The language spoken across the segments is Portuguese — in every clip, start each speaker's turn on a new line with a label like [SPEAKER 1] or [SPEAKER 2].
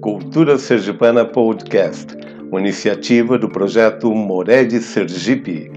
[SPEAKER 1] Cultura Sergipana Podcast, uma iniciativa do projeto Mored Sergipe.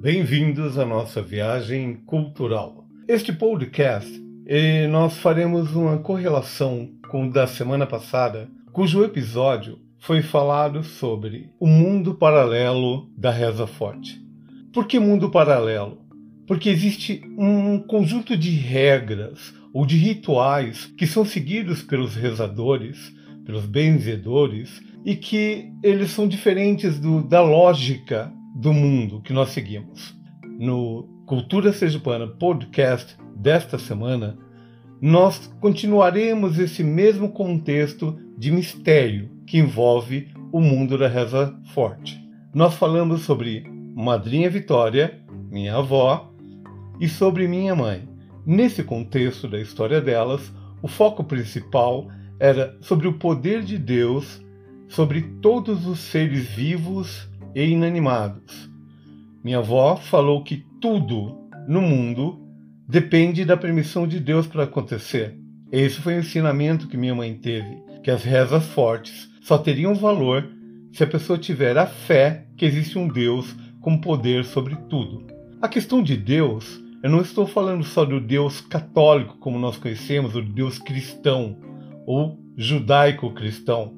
[SPEAKER 1] Bem-vindos à nossa viagem cultural. Este podcast, eh, nós faremos uma correlação com o da semana passada, cujo episódio foi falado sobre o mundo paralelo da reza forte. Por que mundo paralelo? Porque existe um conjunto de regras ou de rituais que são seguidos pelos rezadores, pelos benzedores, e que eles são diferentes do, da lógica do mundo que nós seguimos. No Cultura Sergipana podcast desta semana, nós continuaremos esse mesmo contexto de mistério que envolve o mundo da reza forte. Nós falamos sobre Madrinha Vitória, minha avó, e sobre minha mãe. Nesse contexto da história delas, o foco principal era sobre o poder de Deus sobre todos os seres vivos e inanimados. Minha avó falou que tudo no mundo depende da permissão de Deus para acontecer. Esse foi o ensinamento que minha mãe teve, que as rezas fortes só teriam valor se a pessoa tiver a fé que existe um Deus com poder sobre tudo. A questão de Deus, eu não estou falando só do Deus católico como nós conhecemos, o Deus cristão ou judaico-cristão.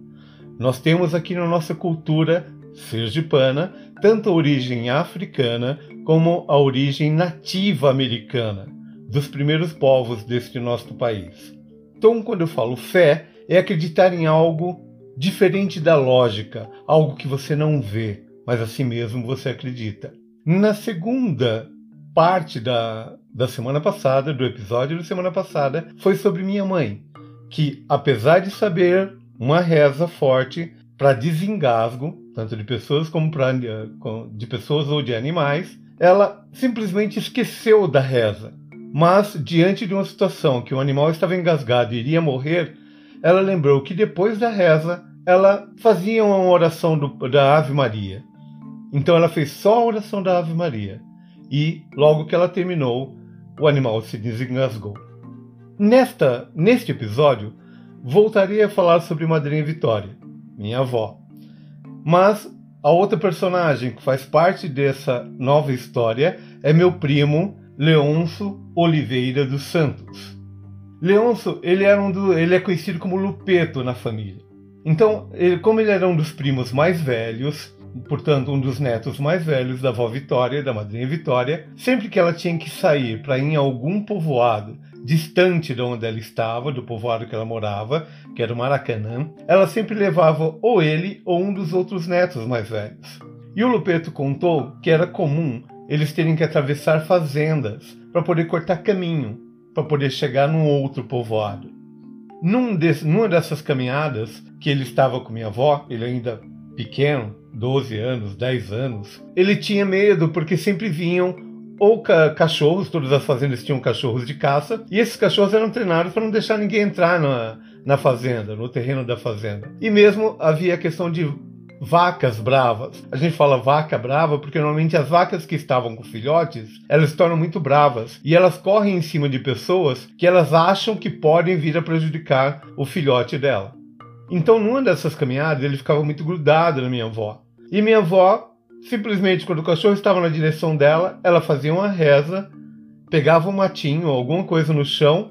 [SPEAKER 1] Nós temos aqui na nossa cultura sergipana tanto a origem africana como a origem nativa americana, dos primeiros povos deste nosso país. Então, quando eu falo fé, é acreditar em algo diferente da lógica, algo que você não vê, mas assim mesmo você acredita. Na segunda parte da, da semana passada, do episódio da semana passada, foi sobre minha mãe, que apesar de saber uma reza forte para desengasgo, tanto de pessoas como pra, de pessoas ou de animais, ela simplesmente esqueceu da reza. Mas, diante de uma situação que o animal estava engasgado e iria morrer, ela lembrou que depois da reza ela fazia uma oração do, da Ave Maria. Então ela fez só a oração da Ave Maria. E logo que ela terminou, o animal se desengasgou. Nesta, neste episódio, voltarei a falar sobre Madrinha Vitória, minha avó. Mas a outra personagem que faz parte dessa nova história é meu primo Leonço Oliveira dos Santos. Leonço, ele, era um do, ele é conhecido como Lupeto na família. Então, ele, como ele era um dos primos mais velhos, portanto, um dos netos mais velhos da avó Vitória, da madrinha Vitória, sempre que ela tinha que sair para ir em algum povoado distante de onde ela estava, do povoado que ela morava, que era o Maracanã, ela sempre levava ou ele ou um dos outros netos mais velhos. E o Lupeto contou que era comum eles terem que atravessar fazendas para poder cortar caminho, para poder chegar num outro povoado. Num desse, numa dessas caminhadas que ele estava com minha avó, ele ainda pequeno, 12 anos, 10 anos, ele tinha medo porque sempre vinham ou ca cachorros, todas as fazendas tinham cachorros de caça, e esses cachorros eram treinados para não deixar ninguém entrar na, na fazenda, no terreno da fazenda. E mesmo havia a questão de vacas bravas. A gente fala vaca brava porque normalmente as vacas que estavam com filhotes, elas se tornam muito bravas e elas correm em cima de pessoas que elas acham que podem vir a prejudicar o filhote dela. Então, numa dessas caminhadas, ele ficava muito grudado na minha avó. E minha avó, simplesmente quando o cachorro estava na direção dela, ela fazia uma reza, pegava um matinho ou alguma coisa no chão,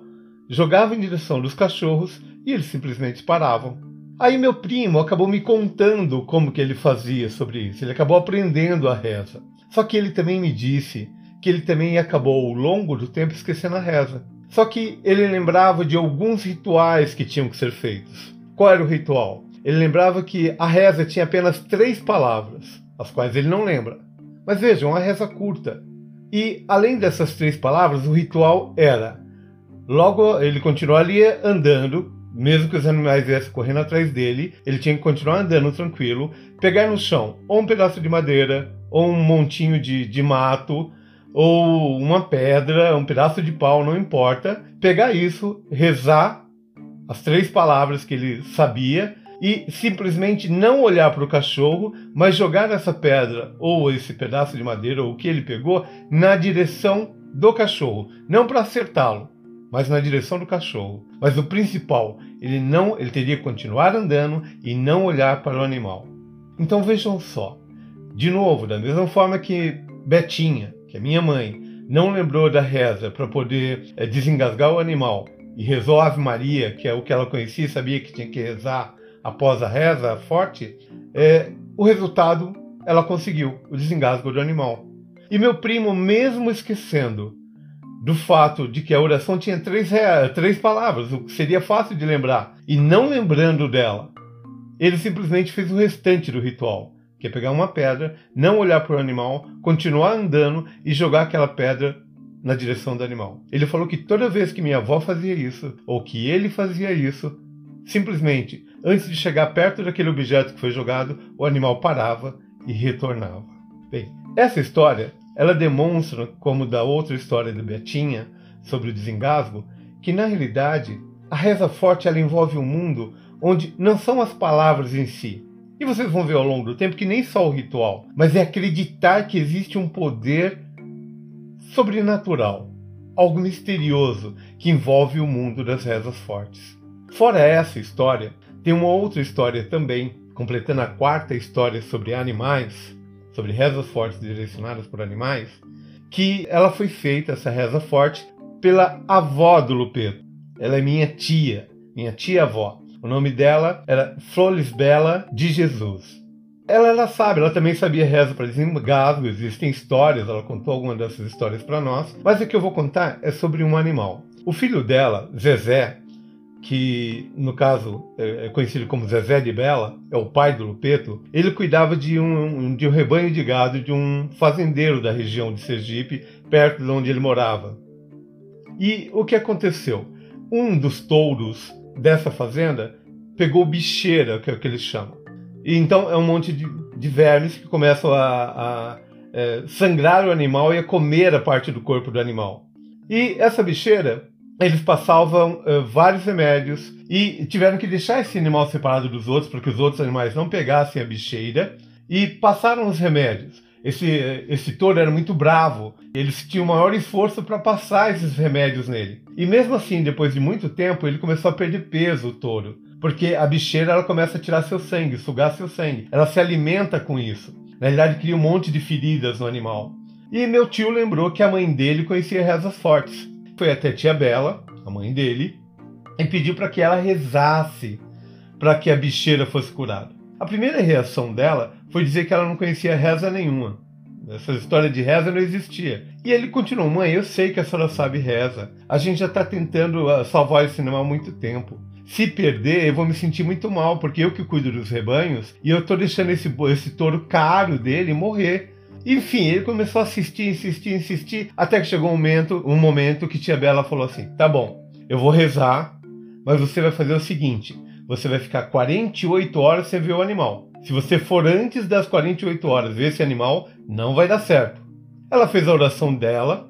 [SPEAKER 1] jogava em direção dos cachorros e eles simplesmente paravam. Aí meu primo acabou me contando como que ele fazia sobre isso. Ele acabou aprendendo a reza. Só que ele também me disse que ele também acabou ao longo do tempo esquecendo a reza. Só que ele lembrava de alguns rituais que tinham que ser feitos. Qual era o ritual? Ele lembrava que a reza tinha apenas três palavras, as quais ele não lembra. Mas vejam, uma reza curta. E além dessas três palavras, o ritual era: logo ele continuou ali andando, mesmo que os animais viessem correndo atrás dele, ele tinha que continuar andando tranquilo, pegar no chão ou um pedaço de madeira, ou um montinho de, de mato, ou uma pedra, um pedaço de pau, não importa, pegar isso, rezar as três palavras que ele sabia e simplesmente não olhar para o cachorro, mas jogar essa pedra ou esse pedaço de madeira ou o que ele pegou na direção do cachorro, não para acertá-lo, mas na direção do cachorro. Mas o principal, ele não, ele teria que continuar andando e não olhar para o animal. Então vejam só, de novo, da mesma forma que Betinha, que é minha mãe, não lembrou da reza para poder é, desengasgar o animal e rezou Ave Maria, que é o que ela conhecia e sabia que tinha que rezar após a reza forte, é, o resultado ela conseguiu, o desengasgo do animal. E meu primo, mesmo esquecendo do fato de que a oração tinha três, três palavras, o que seria fácil de lembrar, e não lembrando dela, ele simplesmente fez o restante do ritual, que é pegar uma pedra, não olhar para o animal, continuar andando e jogar aquela pedra na direção do animal. Ele falou que toda vez que minha avó fazia isso, ou que ele fazia isso, simplesmente, antes de chegar perto daquele objeto que foi jogado, o animal parava e retornava. Bem, essa história, ela demonstra, como da outra história de Betinha, sobre o desengasgo, que na realidade a reza forte ela envolve um mundo onde não são as palavras em si. E vocês vão ver ao longo do tempo que nem só o ritual, mas é acreditar que existe um poder sobrenatural, algo misterioso que envolve o mundo das rezas fortes. Fora essa história, tem uma outra história também, completando a quarta história sobre animais, sobre rezas fortes direcionadas por animais, que ela foi feita, essa reza forte, pela avó do Lupeto. Ela é minha tia, minha tia-avó. O nome dela era Florisbela de Jesus. Ela, ela sabe, ela também sabia reza para desengasgo, existem histórias, ela contou algumas dessas histórias para nós, mas o que eu vou contar é sobre um animal. O filho dela, Zezé, que no caso é, é conhecido como Zezé de Bela, é o pai do Lupeto, ele cuidava de um, de um rebanho de gado de um fazendeiro da região de Sergipe, perto de onde ele morava. E o que aconteceu? Um dos touros dessa fazenda pegou bicheira, que é o que eles chamam. E então é um monte de, de vermes que começam a, a é, sangrar o animal e a comer a parte do corpo do animal. E essa bicheira eles passavam uh, vários remédios e tiveram que deixar esse animal separado dos outros para que os outros animais não pegassem a bicheira e passaram os remédios. Esse, esse touro era muito bravo, eles tinham maior esforço para passar esses remédios nele. E mesmo assim, depois de muito tempo, ele começou a perder peso, o touro, porque a bicheira ela começa a tirar seu sangue, sugar seu sangue. Ela se alimenta com isso. Na realidade, cria um monte de feridas no animal. E meu tio lembrou que a mãe dele conhecia rezas fortes foi até tia Bela, a mãe dele, e pediu para que ela rezasse para que a bicheira fosse curada. A primeira reação dela foi dizer que ela não conhecia reza nenhuma. Essa história de reza não existia. E ele continuou: Mãe, eu sei que a senhora sabe reza. A gente já está tentando ah, salvar esse cinema há muito tempo. Se perder, eu vou me sentir muito mal, porque eu que cuido dos rebanhos e eu estou deixando esse, esse touro caro dele morrer. Enfim, ele começou a assistir, insistir, insistir, até que chegou um momento, um momento que tia Bela falou assim: tá bom, eu vou rezar, mas você vai fazer o seguinte: você vai ficar 48 horas sem ver o animal. Se você for antes das 48 horas ver esse animal, não vai dar certo. Ela fez a oração dela,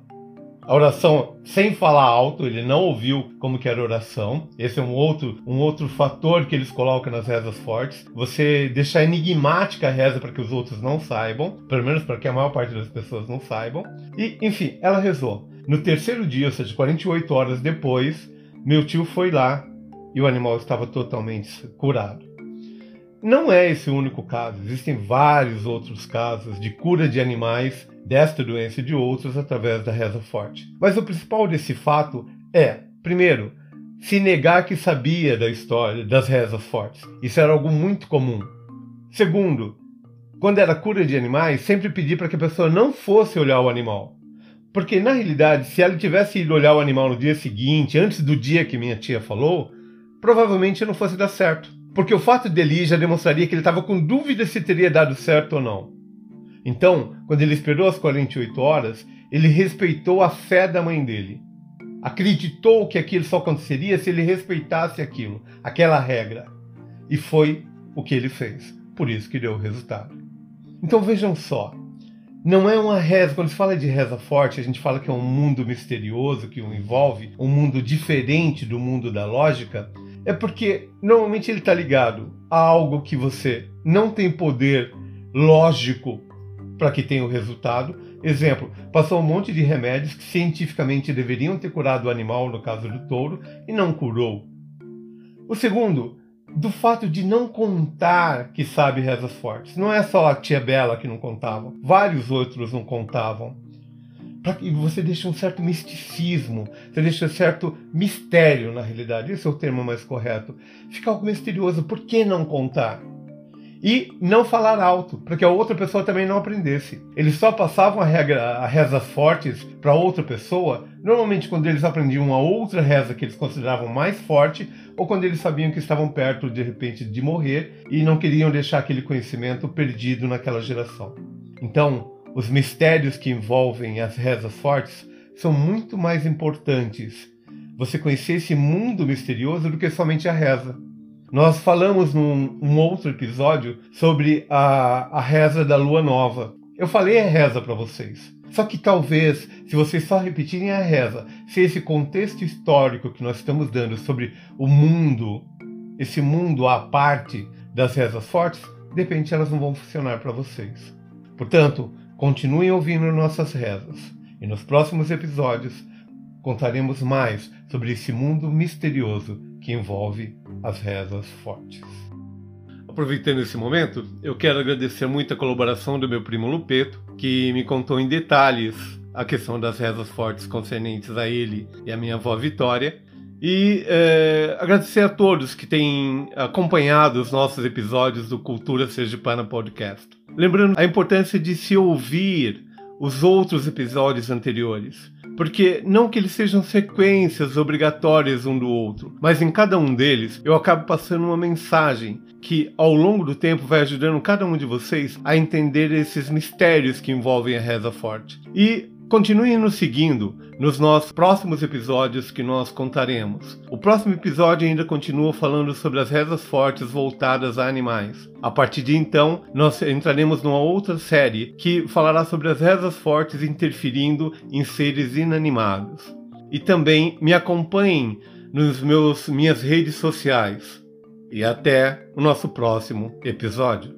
[SPEAKER 1] a oração sem falar alto, ele não ouviu como que era oração. Esse é um outro, um outro fator que eles colocam nas rezas fortes. Você deixar enigmática a reza para que os outros não saibam, pelo menos para que a maior parte das pessoas não saibam. E, enfim, ela rezou. No terceiro dia, ou seja, 48 horas depois, meu tio foi lá e o animal estava totalmente curado. Não é esse o único caso, existem vários outros casos de cura de animais desta doença e de outros através da reza forte. Mas o principal desse fato é, primeiro, se negar que sabia da história das rezas fortes. Isso era algo muito comum. Segundo, quando era cura de animais, sempre pedir para que a pessoa não fosse olhar o animal. Porque na realidade, se ela tivesse ido olhar o animal no dia seguinte, antes do dia que minha tia falou, provavelmente não fosse dar certo porque o fato dele já demonstraria que ele estava com dúvida se teria dado certo ou não. Então, quando ele esperou as 48 horas, ele respeitou a fé da mãe dele. Acreditou que aquilo só aconteceria se ele respeitasse aquilo, aquela regra. E foi o que ele fez. Por isso que deu o resultado. Então vejam só. Não é uma reza, quando se fala de reza forte, a gente fala que é um mundo misterioso que o envolve, um mundo diferente do mundo da lógica, é porque normalmente ele está ligado a algo que você não tem poder lógico para que tenha o resultado. Exemplo, passou um monte de remédios que cientificamente deveriam ter curado o animal, no caso do touro, e não curou. O segundo, do fato de não contar que sabe rezas fortes. Não é só a tia Bela que não contava, vários outros não contavam. E você deixa um certo misticismo, você deixa um certo mistério na realidade, esse é o termo mais correto. Fica algo misterioso, por que não contar? E não falar alto, para que a outra pessoa também não aprendesse. Eles só passavam a, regra, a rezas fortes para outra pessoa, normalmente quando eles aprendiam uma outra reza que eles consideravam mais forte, ou quando eles sabiam que estavam perto de repente de morrer e não queriam deixar aquele conhecimento perdido naquela geração. Então, os mistérios que envolvem as rezas fortes são muito mais importantes. Você conhecer esse mundo misterioso do que somente a reza. Nós falamos num um outro episódio sobre a, a reza da lua nova. Eu falei a reza para vocês. Só que talvez, se vocês só repetirem a reza, se esse contexto histórico que nós estamos dando sobre o mundo, esse mundo à parte das rezas fortes, de repente elas não vão funcionar para vocês. Portanto, continuem ouvindo nossas rezas. E nos próximos episódios contaremos mais sobre esse mundo misterioso que envolve as rezas fortes. Aproveitando esse momento, eu quero agradecer muito a colaboração do meu primo Lupeto, que me contou em detalhes a questão das rezas fortes concernentes a ele e a minha avó Vitória. E é, agradecer a todos que têm acompanhado os nossos episódios do Cultura Sergipana Podcast. Lembrando a importância de se ouvir os outros episódios anteriores porque não que eles sejam sequências obrigatórias um do outro, mas em cada um deles eu acabo passando uma mensagem que ao longo do tempo vai ajudando cada um de vocês a entender esses mistérios que envolvem a reza forte. E Continuem nos seguindo nos nossos próximos episódios que nós contaremos. O próximo episódio ainda continua falando sobre as rezas fortes voltadas a animais. A partir de então, nós entraremos numa outra série que falará sobre as rezas fortes interferindo em seres inanimados. E também me acompanhem nos meus minhas redes sociais. E até o nosso próximo episódio.